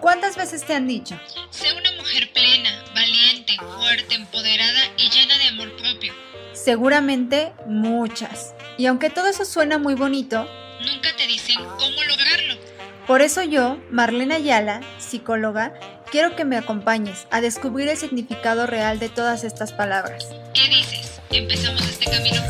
¿Cuántas veces te han dicho? Sé una mujer plena, valiente, fuerte, empoderada y llena de amor propio. Seguramente muchas. Y aunque todo eso suena muy bonito, Nunca te dicen cómo lograrlo. por eso yo, Marlena Ayala, psicóloga, quiero que me acompañes a descubrir el significado real de todas estas palabras. ¿Qué dices? ¿Empezamos este camino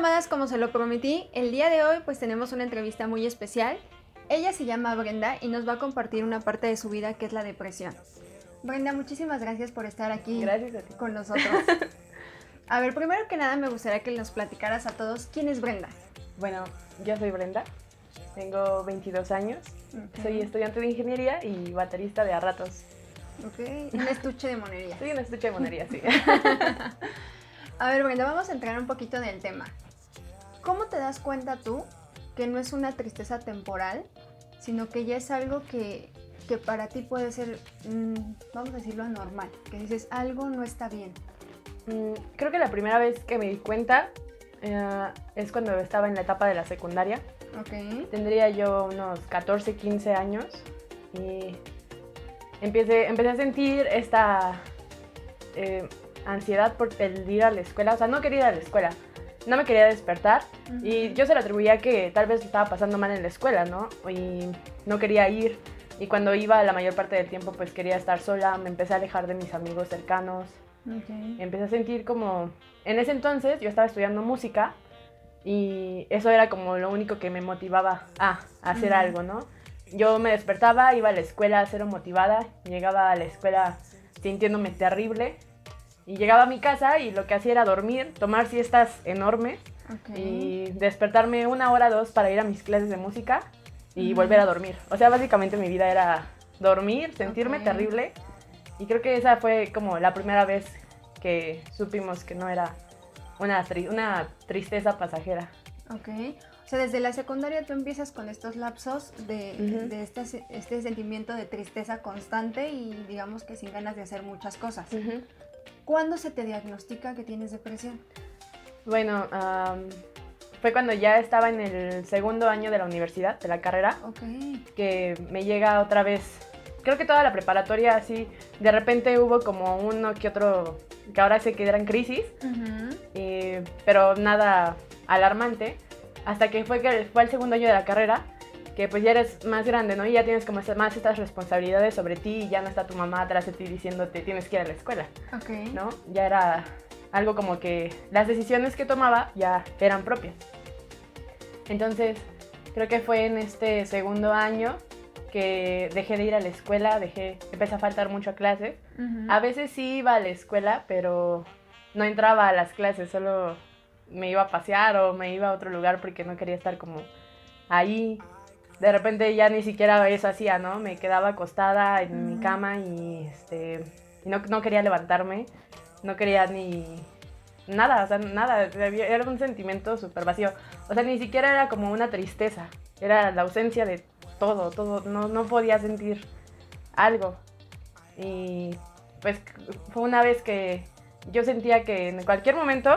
amadas, como se lo prometí, el día de hoy pues tenemos una entrevista muy especial. Ella se llama Brenda y nos va a compartir una parte de su vida que es la depresión. Brenda, muchísimas gracias por estar aquí Gracias a ti. con nosotros. A ver, primero que nada me gustaría que nos platicaras a todos quién es Brenda. Bueno, yo soy Brenda, tengo 22 años, soy estudiante de ingeniería y baterista de a ratos. Ok, un estuche de monería. Soy una estuche de monería, sí. A ver, Brenda, vamos a entrar un poquito en el tema. ¿Cómo te das cuenta tú que no es una tristeza temporal, sino que ya es algo que, que para ti puede ser, mm, vamos a decirlo, anormal? Que dices, algo no está bien. Mm, Creo que la primera vez que me di cuenta eh, es cuando estaba en la etapa de la secundaria. Ok. Tendría yo unos 14, 15 años y empecé, empecé a sentir esta eh, ansiedad por el ir a la escuela. O sea, no quería ir a la escuela, no me quería despertar y yo se lo atribuía a que tal vez estaba pasando mal en la escuela, ¿no? Y no quería ir. Y cuando iba la mayor parte del tiempo pues quería estar sola, me empecé a alejar de mis amigos cercanos. Empecé a sentir como... En ese entonces yo estaba estudiando música y eso era como lo único que me motivaba a, a hacer algo, ¿no? Yo me despertaba, iba a la escuela cero motivada, llegaba a la escuela sintiéndome terrible y llegaba a mi casa y lo que hacía era dormir, tomar siestas enormes Ok. y despertarme una hora dos para ir a mis clases de música y Ujú. volver a dormir. O sea, básicamente mi vida era dormir, sentirme Ok. terrible y creo que esa fue como la primera vez que supimos que no era una, tri- una tristeza pasajera. Ok. O sea, desde la secundaria tú empiezas con estos lapsos de, Ujú. de este, este sentimiento de tristeza constante y digamos que sin ganas de hacer muchas cosas. ¿Cuándo se te diagnostica que tienes depresión? Bueno, am, fue cuando ya estaba en el segundo año de la universidad, de la carrera, Ok. que me llega otra vez, creo que toda la preparatoria así, de repente hubo como uno que otro, que ahora sé que eran crisis, pero nada alarmante, hasta que fue, que fue el segundo año de la carrera, que pues ya eres más grande, ¿no? Y ya tienes como más estas responsabilidades sobre ti y ya no está tu mamá atrás de ti diciéndote tienes que ir a la escuela, Ok. ¿no? Ya era algo como que las decisiones que tomaba ya eran propias. Entonces, creo que fue en este segundo año que dejé de ir a la escuela, dejé, empecé a faltar mucho a clases. Ujú. A veces sí iba a la escuela, pero no entraba a las clases, solo me iba a pasear o me iba a otro lugar porque no quería estar como ahí. De repente ya ni siquiera eso hacía, ¿no? Me quedaba acostada en mi cama y, este, y no, no quería levantarme, no quería ni nada, o sea, nada, era un sentimiento súper vacío. O sea, ni siquiera era como una tristeza, era la ausencia de todo, todo, no, no podía sentir algo. Y pues fue una vez que yo sentía que en cualquier momento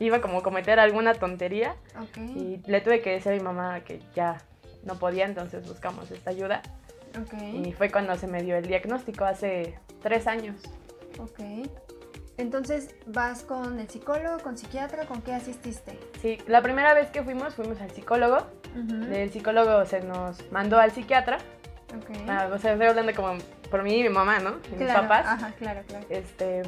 iba como a cometer alguna tontería Ok. y le tuve que decir a mi mamá que ya no podía, entonces buscamos esta ayuda. Ok. Y fue cuando se me dio el diagnóstico hace tres años. Ok. Entonces, ¿vas con el psicólogo, con psiquiatra? ¿Con qué asististe? Sí, la primera vez que fuimos, fuimos al psicólogo. El psicólogo se nos mandó al psiquiatra. Ok. Ah, o sea, estoy hablando como por mí y mi mamá, ¿no? Y mis papás. Ajá, claro, claro. Este,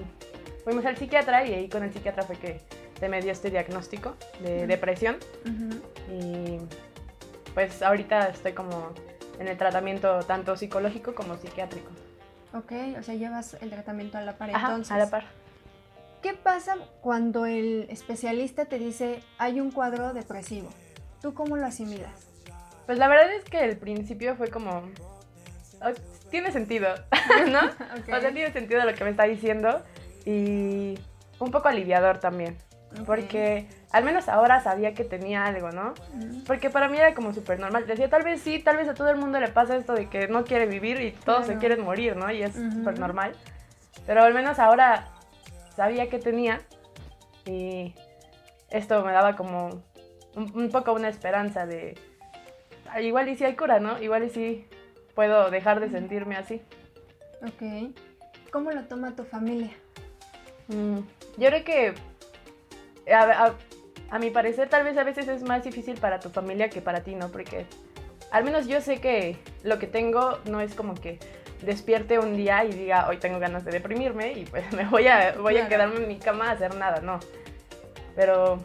fuimos al psiquiatra y ahí con el psiquiatra fue que se me dio este diagnóstico de depresión. Y pues ahorita estoy como en el tratamiento tanto psicológico como psiquiátrico. Ok, o sea, llevas el tratamiento a la par. Ajá, Entonces, a la par. ¿qué pasa cuando el especialista te dice hay un cuadro depresivo? ¿Tú cómo lo asimilas? Pues la verdad es que el principio fue como... "Oh, tiene sentido, ¿no? O sea, tiene sentido lo que me está diciendo y un poco aliviador también. Ok. Porque al menos ahora sabía que tenía algo, ¿no? Porque para mí era como súper normal. Decía, tal vez sí, tal vez a todo el mundo le pasa esto de que no quiere vivir y todos se quieren morir, ¿no? Y es Ujú. súper normal. Pero al menos ahora sabía que tenía y esto me daba como un, un poco una esperanza de, "Ah, igual y si hay cura, ¿no? Igual y si puedo dejar de sentirme así. Ok. ¿Cómo lo toma tu familia? Mm, yo creo que a, a- a mi parecer tal vez a veces es más difícil para tu familia que para ti, ¿no? Porque al menos yo sé que lo que tengo no es como que despierte un día y diga, hoy tengo ganas de deprimirme y pues me voy a, voy a quedarme en mi cama a hacer nada, no. Pero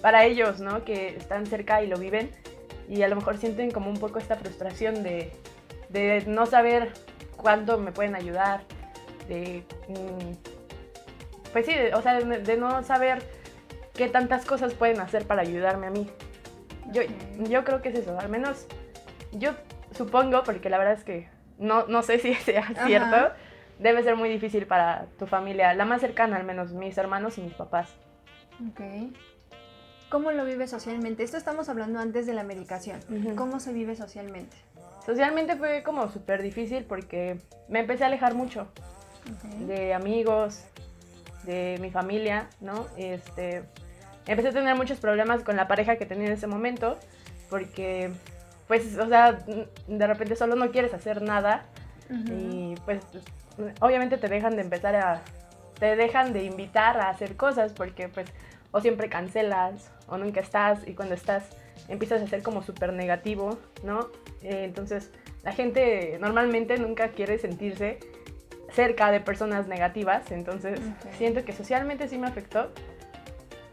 para ellos, ¿no? Que están cerca y lo viven y a lo mejor sienten como un poco esta frustración de, de no saber cuándo me pueden ayudar, de... mm, pues sí, o sea, de, de no saber qué tantas cosas pueden hacer para ayudarme a mí. Yo, yo creo que es eso, al menos yo supongo, porque la verdad es que no, no sé si sea Ajá. cierto, debe ser muy difícil para tu familia, la más cercana al menos, mis hermanos y mis papás. Ok. ¿Cómo lo vives socialmente? Esto estamos hablando antes de la medicación. Ujú. ¿Cómo se vive socialmente? Socialmente fue como súper difícil porque me empecé a alejar mucho Ok. de amigos, de mi familia, ¿no? Este, empecé a tener muchos problemas con la pareja que tenía en ese momento, porque, pues, o sea, de repente solo no quieres hacer nada Ujú. y, pues, obviamente te dejan de empezar a, te dejan de invitar a hacer cosas, porque, pues, o siempre cancelas, o nunca estás, y cuando estás empiezas a ser como súper negativo, ¿no? Eh, entonces, la gente normalmente nunca quiere sentirse cerca de personas negativas, entonces Ok. siento que socialmente sí me afectó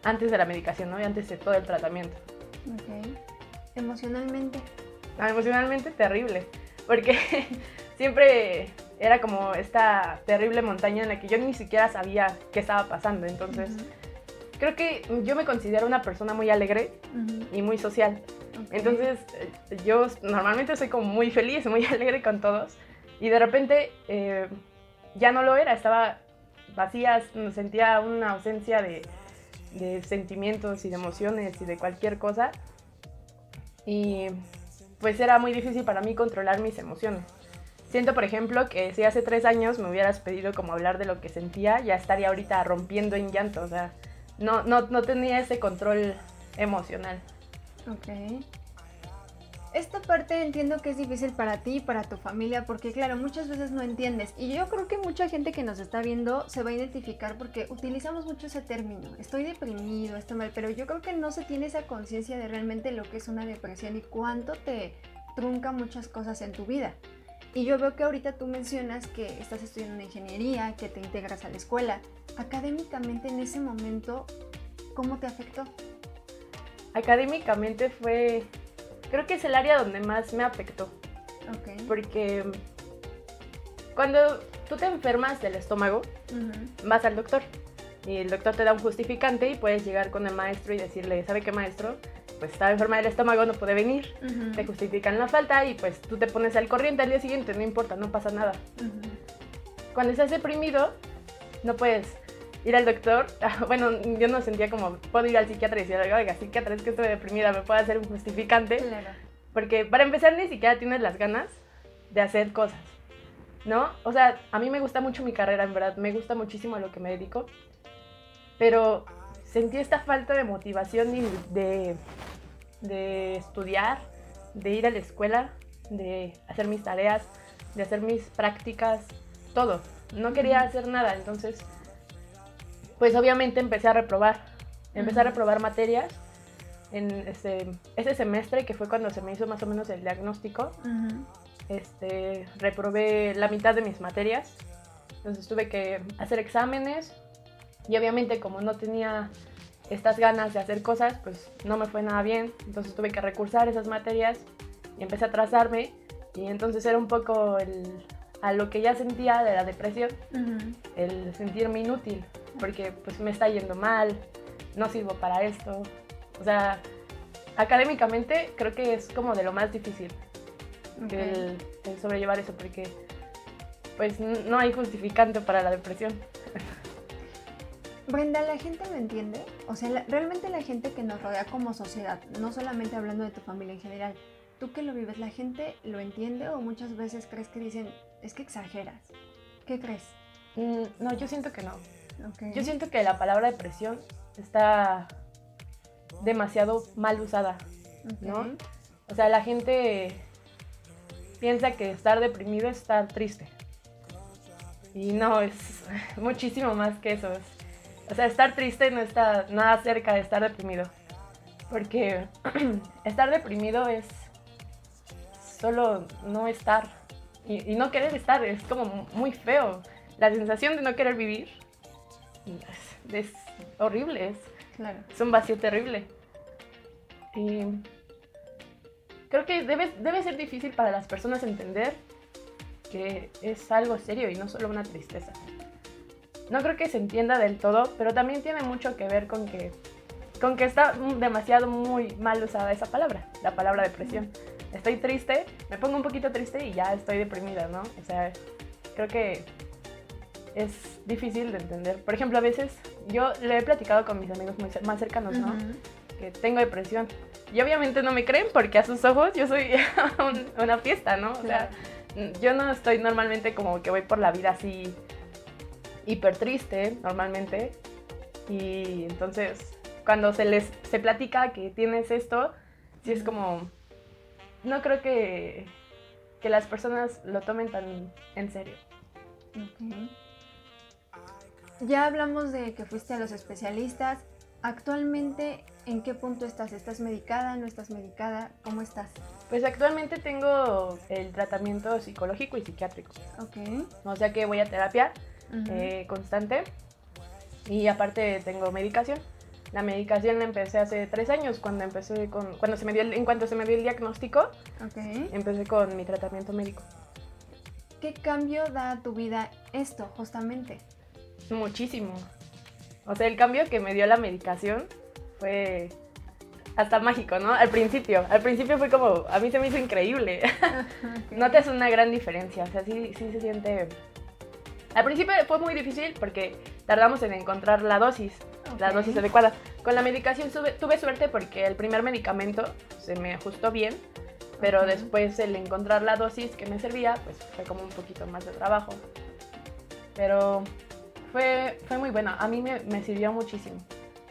antes de la medicación, ¿no? Y antes de todo el tratamiento. Ok. Emocionalmente. Ah, Emocionalmente terrible, porque siempre era como esta terrible montaña en la que yo ni siquiera sabía qué estaba pasando, entonces creo que yo me considero una persona muy alegre y muy social, entonces yo normalmente soy como muy feliz, muy alegre con todos y de repente eh, ya no lo era, estaba vacía, sentía una ausencia de, de sentimientos y de emociones y de cualquier cosa y pues era muy difícil para mí controlar mis emociones. Siento, por ejemplo, que si hace tres años me hubieras pedido como hablar de lo que sentía, ya estaría ahorita rompiendo en llanto, o sea, no, no, no tenía ese control emocional. Ok. Esta parte entiendo que es difícil para ti y para tu familia porque claro, muchas veces no entiendes y yo creo que mucha gente que nos está viendo se va a identificar porque utilizamos mucho ese término, estoy deprimido, estoy mal, pero yo creo que no se tiene esa conciencia de realmente lo que es una depresión y cuánto te trunca muchas cosas en tu vida. Y yo veo que ahorita tú mencionas que estás estudiando ingeniería, que te integras a la escuela. Académicamente en ese momento, ¿cómo te afectó? Académicamente fue, creo que es el área donde más me afectó, Ok. porque cuando tú te enfermas del estómago, vas al doctor y el doctor te da un justificante y puedes llegar con el maestro y decirle, ¿sabe qué maestro? Pues estaba enferma del estómago, no puede venir. Te justifican la falta y pues tú te pones al corriente al día siguiente, no importa, no pasa nada. Cuando estás deprimido, no puedes ir al doctor. Bueno, yo no sentía como, puedo ir al psiquiatra y decirle, oiga, psiquiatra, es que estoy deprimida, me puede hacer un justificante. Claro. Porque para empezar ni siquiera tienes las ganas de hacer cosas, ¿no? O sea, a mí me gusta mucho mi carrera, en verdad, me gusta muchísimo a lo que me dedico, pero sentí esta falta de motivación y de, de estudiar, de ir a la escuela, de hacer mis tareas, de hacer mis prácticas, todo. No quería hacer nada, entonces, pues obviamente empecé a reprobar. Empecé a Ujú. reprobar materias en ese, ese semestre, que fue cuando se me hizo más o menos el diagnóstico, Ujú. este, reprobé la mitad de mis materias. Entonces tuve que hacer exámenes y obviamente como no tenía estas ganas de hacer cosas, pues no me fue nada bien. Entonces tuve que recursar esas materias y empecé a atrasarme y entonces era un poco el, a lo que ya sentía de la depresión, Ujú. el sentirme inútil, porque pues me está yendo mal, no sirvo para esto. O sea, académicamente creo que es como de lo más difícil Ok. el, el sobrellevar eso, porque pues no hay justificante para la depresión. Brenda, ¿la gente lo entiende? O sea, la- realmente la gente que nos rodea como sociedad, no solamente hablando de tu familia en general, tú que lo vives, ¿la gente lo entiende o muchas veces crees que dicen, es que exageras? ¿Qué crees? Mm, no, yo siento que no. Yo siento que la palabra depresión está demasiado mal usada. ¿no? O sea, la gente piensa que estar deprimido es estar triste. Y no, es muchísimo más que eso. Es- o sea, estar triste no está nada cerca de estar deprimido. Porque estar deprimido es solo no estar. Y, y no querer estar, es como muy feo. La sensación de no querer vivir es, horrible, es, Claro. es un vacío terrible. Y creo que debe, debe ser difícil para las personas entender que es algo serio y no solo una tristeza. No creo que se entienda del todo, pero también tiene mucho que ver con que, con que está demasiado muy mal usada esa palabra, la palabra depresión. Estoy triste, me pongo un poquito triste y ya estoy deprimida, ¿no? O sea, creo que es difícil de entender. Por ejemplo, a veces yo le he platicado con mis amigos muy más cercanos, ¿no? Que tengo depresión. Y obviamente no me creen porque a sus ojos yo soy un- una fiesta, ¿no? O sea, yo no estoy normalmente como que voy por la vida así hiper triste normalmente. Y entonces cuando se les se platica que tienes esto, sí es como no creo que que las personas lo tomen tan en serio. Ya hablamos de que fuiste a los especialistas. Actualmente, ¿en qué punto estás? ¿Estás medicada? ¿No estás medicada? ¿Cómo estás? Pues actualmente tengo el tratamiento psicológico y psiquiátrico. Ok. O sea que voy a terapia Ujú. eh, constante y aparte tengo medicación. La medicación la empecé hace tres años cuando empecé con, cuando se me dio el- en cuanto se me dio el diagnóstico, Ok. empecé con mi tratamiento médico. ¿Qué cambio da a tu vida esto, justamente? Muchísimo. O sea, el cambio que me dio la medicación fue hasta mágico, ¿no? Al principio, al principio fue como, a mí se me hizo increíble. Notas una gran diferencia, o sea, sí, sí se siente... Al principio fue muy difícil porque tardamos en encontrar la dosis, la dosis adecuada. Con la medicación sube- tuve suerte porque el primer medicamento se me ajustó bien, pero después el encontrar la dosis que me servía, pues fue como un poquito más de trabajo. Pero fue, fue muy bueno, a mí me, me sirvió muchísimo.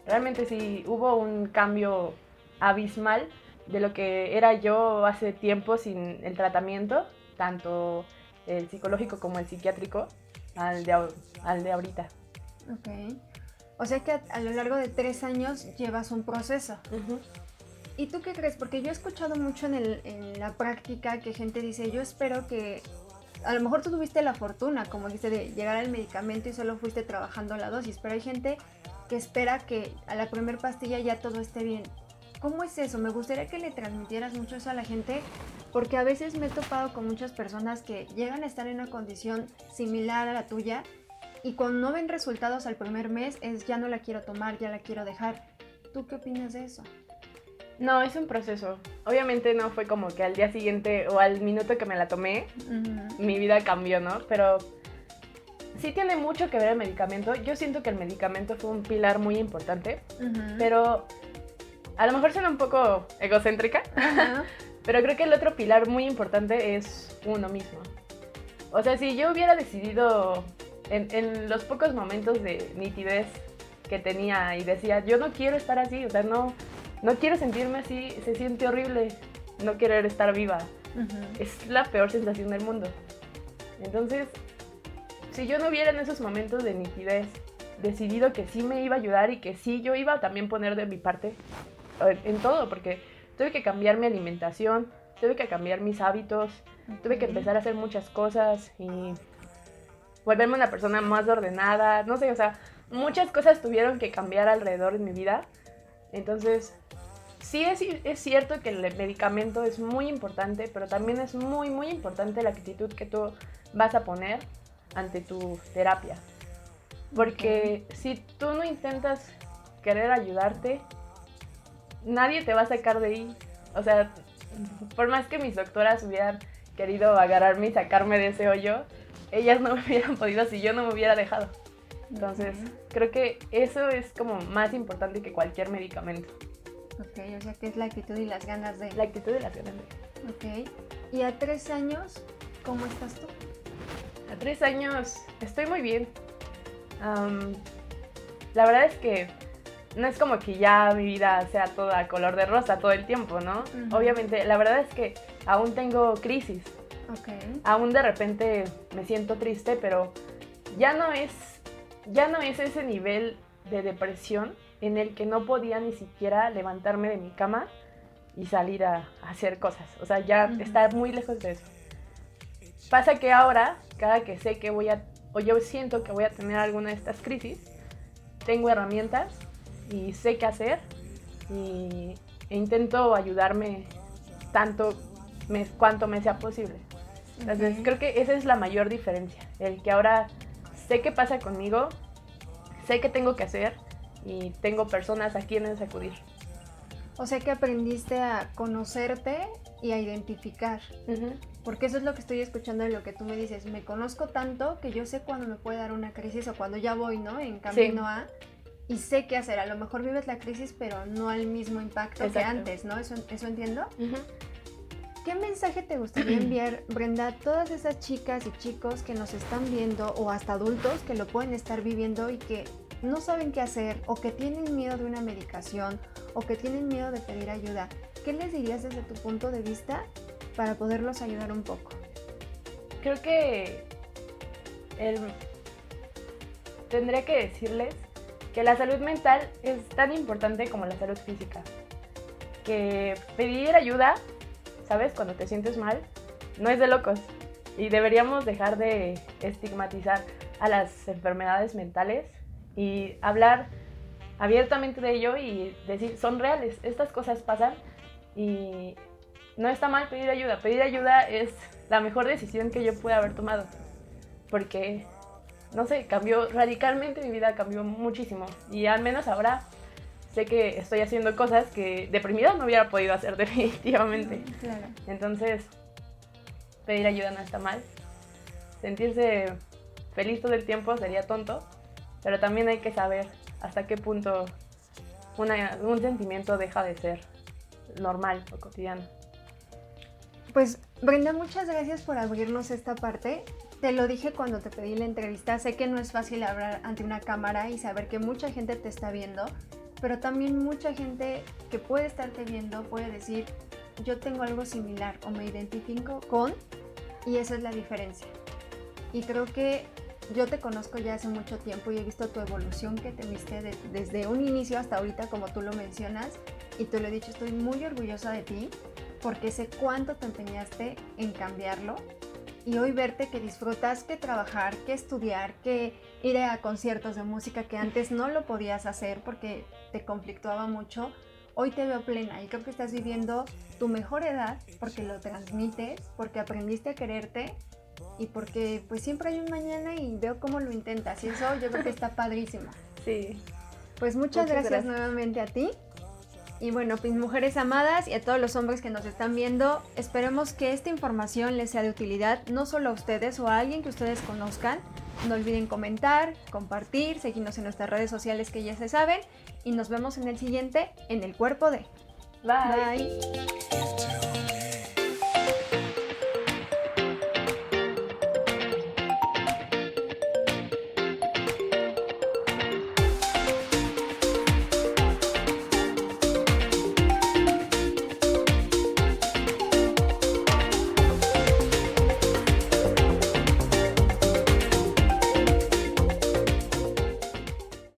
Realmente sí hubo un cambio abismal de lo que era yo hace tiempo sin el tratamiento, tanto el psicológico como el psiquiátrico, al de, al de ahorita. Ok. O sea que a, a lo largo de tres años llevas un proceso. ¿Y tú qué crees? Porque yo he escuchado mucho en, el- en la práctica que gente dice, yo espero que... A lo mejor tú tuviste la fortuna, como dijiste, de llegar al medicamento y solo fuiste trabajando la dosis, pero hay gente que espera que a la primer pastilla ya todo esté bien. ¿Cómo es eso? Me gustaría que le transmitieras mucho eso a la gente, porque a veces me he topado con muchas personas que llegan a estar en una condición similar a la tuya y cuando no ven resultados al primer mes es ya no la quiero tomar, ya la quiero dejar. ¿Tú qué opinas de eso? No, es un proceso. Obviamente no fue como que al día siguiente o al minuto que me la tomé, mi vida cambió, ¿no? Pero sí tiene mucho que ver el medicamento. Yo siento que el medicamento fue un pilar muy importante, pero a lo mejor suena un poco egocéntrica, pero creo que el otro pilar muy importante es uno mismo. O sea, si yo hubiera decidido en, en los pocos momentos de nitidez que tenía y decía, yo no quiero estar así, o sea, no, no quiero sentirme así, se siente horrible no querer estar viva. Es la peor sensación del mundo. Entonces, si yo no hubiera en esos momentos de nitidez decidido que sí me iba a ayudar y que sí yo iba a también poner de mi parte en todo, porque tuve que cambiar mi alimentación, tuve que cambiar mis hábitos, tuve que empezar a hacer muchas cosas y volverme una persona más ordenada, no sé, o sea, muchas cosas tuvieron que cambiar alrededor de mi vida. Entonces, sí es, es cierto que el medicamento es muy importante, pero también es muy, muy importante la actitud que tú vas a poner ante tu terapia. Porque si tú no intentas querer ayudarte, nadie te va a sacar de ahí. O sea, por más que mis doctoras hubieran querido agarrarme y sacarme de ese hoyo, ellas no me hubieran podido si yo no me hubiera dejado. Entonces, creo que eso es como más importante que cualquier medicamento. Ok, o sea que es la actitud y las ganas de... La actitud de la ciudad. Ok. Y a tres años, ¿cómo estás tú? A tres años estoy muy bien. Am, la verdad es que no es como que ya mi vida sea toda color de rosa todo el tiempo, ¿no? Obviamente, la verdad es que aún tengo crisis, Ok. aún de repente me siento triste, pero ya no es, ya no es ese nivel de depresión en el que no podía ni siquiera levantarme de mi cama y salir a, a hacer cosas. O sea, ya Ujú. está muy lejos de eso. Pasa que ahora, cada que sé que voy a, o yo siento que voy a tener alguna de estas crisis, tengo herramientas y sé qué hacer y, e intento ayudarme tanto me- cuanto me sea posible. Entonces, creo que esa es la mayor diferencia. El que ahora sé qué pasa conmigo, sé qué tengo que hacer y tengo personas a quienes acudir. O sea que aprendiste a conocerte y a identificar. Porque eso es lo que estoy escuchando de lo que tú me dices. Me conozco tanto que yo sé cuándo me puede dar una crisis o cuando ya voy, ¿no? En camino a. Y sé qué hacer. A lo mejor vives la crisis, pero no al mismo impacto que antes, ¿no? Eso, eso entiendo. ¿Qué mensaje te gustaría enviar, Brenda, a todas esas chicas y chicos que nos están viendo o hasta adultos que lo pueden estar viviendo y que no saben qué hacer o que tienen miedo de una medicación o que tienen miedo de pedir ayuda? ¿Qué les dirías desde tu punto de vista para poderlos ayudar un poco? Creo que tendría que decirles que la salud mental es tan importante como la salud física. Que pedir ayuda, ¿sabes? Cuando te sientes mal, no es de locos. Y deberíamos dejar de estigmatizar a las enfermedades mentales y hablar abiertamente de ello y decir, son reales, estas cosas pasan y no está mal pedir ayuda. Pedir ayuda es la mejor decisión que yo pude haber tomado. Porque, no sé, cambió radicalmente mi vida, cambió muchísimo. Y al menos ahora sé que estoy haciendo cosas que deprimida no hubiera podido hacer definitivamente. Claro. Entonces, pedir ayuda no está mal. Sentirse feliz todo el tiempo sería tonto, pero también hay que saber hasta qué punto una- un sentimiento deja de ser normal o cotidiano. Pues Brenda, muchas gracias por abrirnos esta parte. Te lo dije cuando te pedí la entrevista, sé que no es fácil hablar ante una cámara y saber que mucha gente te está viendo, pero también mucha gente que puede estarte viendo puede decir, yo tengo algo similar o me identifico con y esa es la diferencia. Y creo que yo te conozco ya hace mucho tiempo y he visto tu evolución que tuviste de- desde un inicio hasta ahorita, como tú lo mencionas, y te lo he dicho, estoy muy orgullosa de ti porque sé cuánto te empeñaste en cambiarlo y hoy verte que disfrutas que trabajar, que estudiar, que ir a conciertos de música que antes no lo podías hacer porque te conflictuaba mucho, hoy te veo plena y creo que estás viviendo tu mejor edad porque lo transmites, porque aprendiste a quererte y porque pues siempre hay un mañana y veo cómo lo intentas y eso yo creo que está padrísimo. Sí. Pues muchas, Muchas gracias, gracias. nuevamente a ti. Y bueno, pues mujeres amadas y a todos los hombres que nos están viendo, esperemos que esta información les sea de utilidad, no solo a ustedes o a alguien que ustedes conozcan. No olviden comentar, compartir, seguirnos en nuestras redes sociales que ya se saben y nos vemos en el siguiente, en el cuerpo de. Bye. Bye.